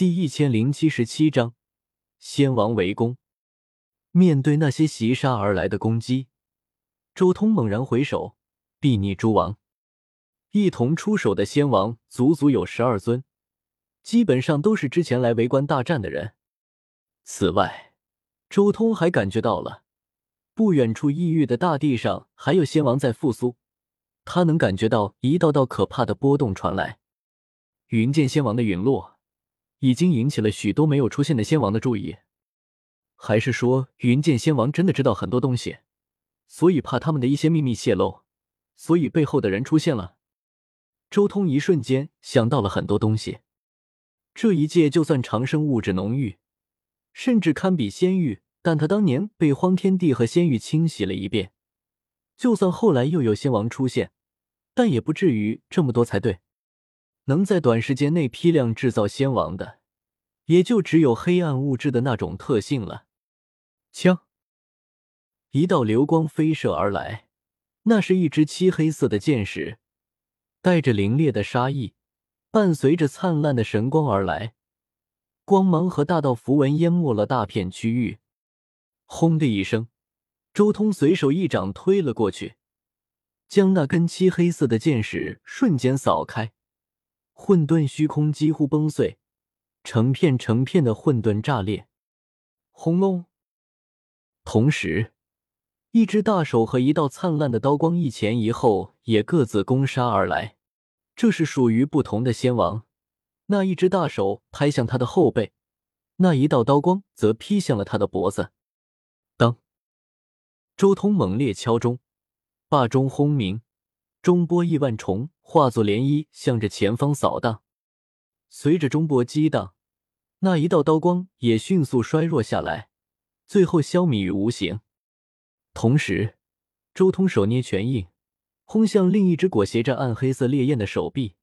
第一千零七十七章，仙王围攻。面对那些袭杀而来的攻击，周通猛然回首，睥睨诸王，一同出手的仙王足足有十二尊，基本上都是之前来围观大战的人。此外，周通还感觉到了，不远处异域的大地上还有仙王在复苏，他能感觉到一道道可怕的波动传来，云剑仙王的陨落。已经引起了许多没有出现的仙王的注意，还是说云剑仙王真的知道很多东西，所以怕他们的一些秘密泄露，所以背后的人出现了。周通一瞬间想到了很多东西。这一界就算长生物质浓郁，甚至堪比仙域，但他当年被荒天帝和仙域清洗了一遍，就算后来又有仙王出现，但也不至于这么多才对。能在短时间内批量制造仙王的，也就只有黑暗物质的那种特性了。枪，一道流光飞射而来，那是一支漆黑色的箭矢，带着凛冽的杀意，伴随着灿烂的神光而来，光芒和大道符文淹没了大片区域。轰的一声，周通随手一掌推了过去，将那根漆黑色的箭矢瞬间扫开。混沌虚空几乎崩碎，成片成片的混沌炸裂。轰隆！同时，一只大手和一道灿烂的刀光一前一后，也各自攻杀而来。这是属于不同的仙王。那一只大手拍向他的后背，那一道刀光则劈向了他的脖子。当，周通猛烈敲钟，霸钟轰鸣。中波亿万重，化作涟漪，向着前方扫荡。随着中波激荡，那一道刀光也迅速衰弱下来，最后消弭于无形。同时，周通手捏拳印，轰向另一只裹挟着暗黑色烈焰的手臂，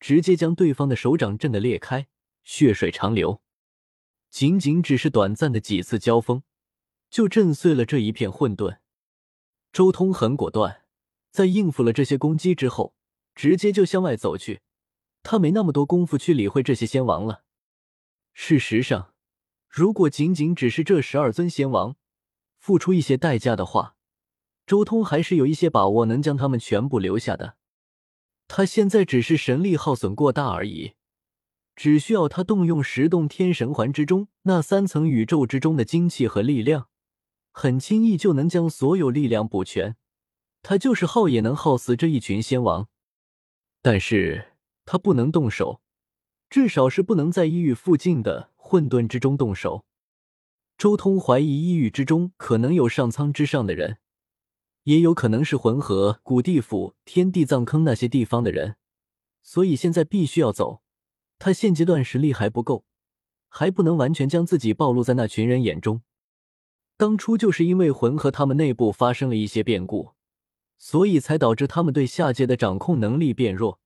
直接将对方的手掌震得裂开，血水长流。仅仅只是短暂的几次交锋，就震碎了这一片混沌。周通很果断。在应付了这些攻击之后，直接就向外走去。他没那么多功夫去理会这些仙王了。事实上，如果仅仅只是这十二尊仙王付出一些代价的话，周通还是有一些把握能将他们全部留下的。他现在只是神力耗损过大而已，只需要他动用十洞天神环之中那三层宇宙之中的精气和力量，很轻易就能将所有力量补全。他就是耗也能耗死这一群仙王，但是他不能动手，至少是不能在异域附近的混沌之中动手。周通怀疑异域之中可能有上苍之上的人，也有可能是魂河、古地府、天地藏坑那些地方的人，所以现在必须要走。他现阶段实力还不够，还不能完全将自己暴露在那群人眼中。当初就是因为魂河他们内部发生了一些变故。所以才导致他们对下界的掌控能力变弱，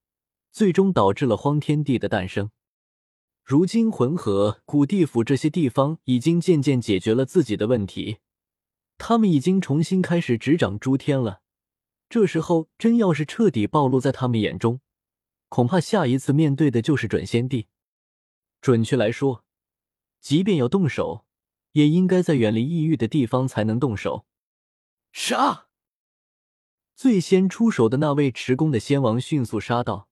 最终导致了荒天地的诞生。如今魂河、古地府这些地方已经渐渐解决了自己的问题，他们已经重新开始执掌诸天了。这时候真要是彻底暴露在他们眼中，恐怕下一次面对的就是准仙帝。准确来说，即便要动手，也应该在远离异域的地方才能动手。杀！最先出手的那位持弓的仙王迅速杀到，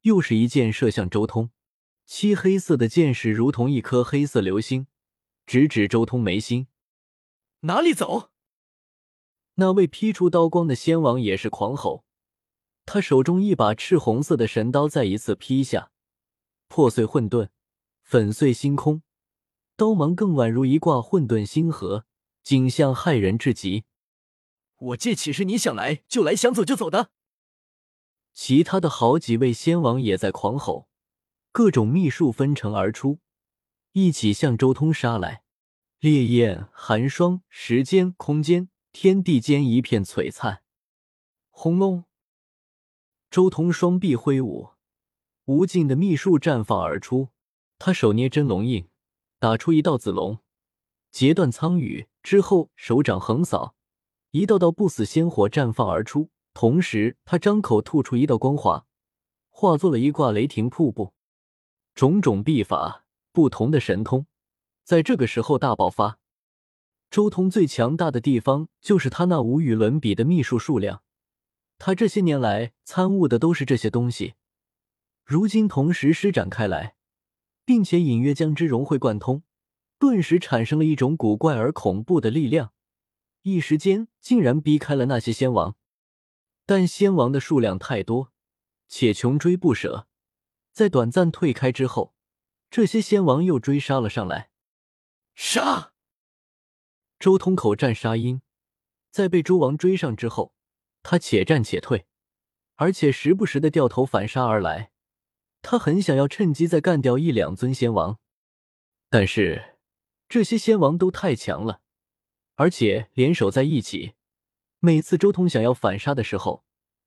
又是一箭射向周通。漆黑色的箭矢如同一颗黑色流星，直指周通眉心。哪里走？那位劈出刀光的仙王也是狂吼，他手中一把赤红色的神刀再一次劈下，破碎混沌，粉碎星空，刀芒更宛如一挂混沌星河，景象骇人至极。我这岂是你想来就来、想走就走的？其他的好几位仙王也在狂吼，各种秘术纷呈而出，一起向周通杀来。烈焰、寒霜、时间、空间、天地间一片璀璨。轰隆！周通双臂挥舞，无尽的秘术绽放而出。他手捏真龙印，打出一道紫龙，截断苍宇之后，手掌横扫。一道道不死仙火绽放而出，同时他张口吐出一道光华，化作了一挂雷霆瀑布。种种秘法不同的神通在这个时候大爆发。周通最强大的地方就是他那无与伦比的秘术数量，他这些年来参悟的都是这些东西，如今同时施展开来，并且隐约将之融会贯通，顿时产生了一种古怪而恐怖的力量，一时间竟然逼开了那些仙王。但仙王的数量太多，且穷追不舍，在短暂退开之后，这些仙王又追杀了上来。杀！周通口战杀音，在被诸王追上之后，他且战且退，而且时不时的掉头反杀而来。他很想要趁机再干掉一两尊仙王，但是这些仙王都太强了，而且联手在一起。每次周通想要反杀的时候，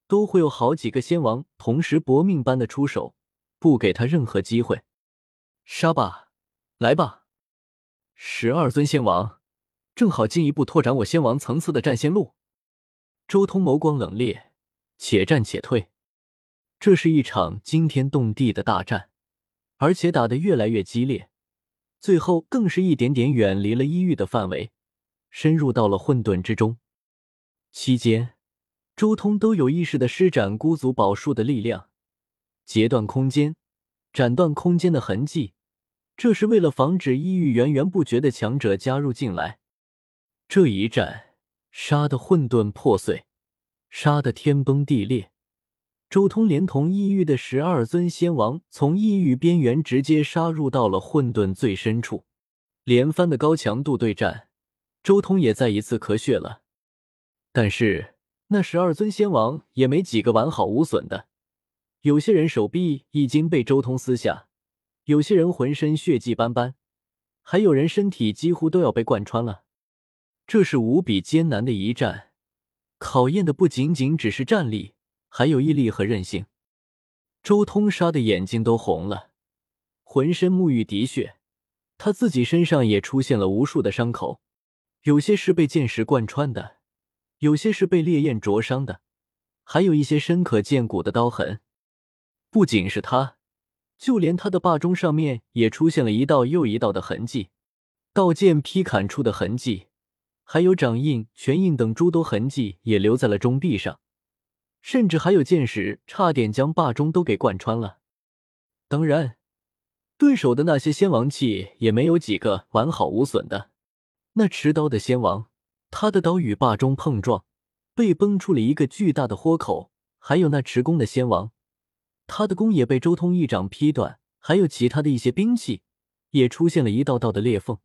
都会有好几个仙王同时搏命般的出手，不给他任何机会。杀吧，来吧！十二尊仙王，正好进一步拓展我仙王层次的战仙路。周通眸光冷冽，且战且退。这是一场惊天动地的大战，而且打得越来越激烈，最后更是一点点远离了伊域的范围，深入到了混沌之中。期间，周通都有意识的施展孤足宝术的力量，截断空间，斩断空间的痕迹。这是为了防止异域源源不绝的强者加入进来。这一战，杀的混沌破碎，杀的天崩地裂。周通连同异域的十二尊仙王，从异域边缘直接杀入到了混沌最深处。连番的高强度对战，周通也再一次咳血了。但是那十二尊仙王也没几个完好无损的，有些人手臂已经被周通撕下，有些人浑身血迹斑斑，还有人身体几乎都要被贯穿了。这是无比艰难的一战，考验的不仅仅只是战力，还有毅力和韧性。周通杀的眼睛都红了，浑身沐浴滴血，他自己身上也出现了无数的伤口，有些是被剑石贯穿的。有些是被烈焰灼伤的，还有一些深可见骨的刀痕。不仅是他，就连他的霸钟上面也出现了一道又一道的痕迹，刀剑劈砍出的痕迹，还有掌印、拳印等诸多痕迹也留在了钟壁上，甚至还有剑矢差点将霸钟都给贯穿了。当然，对手的那些仙王器也没有几个完好无损的。那持刀的仙王。他的刀与霸中碰撞，被崩出了一个巨大的豁口。还有那持弓的仙王，他的弓也被周通一掌劈断。还有其他的一些兵器，也出现了一道道的裂缝。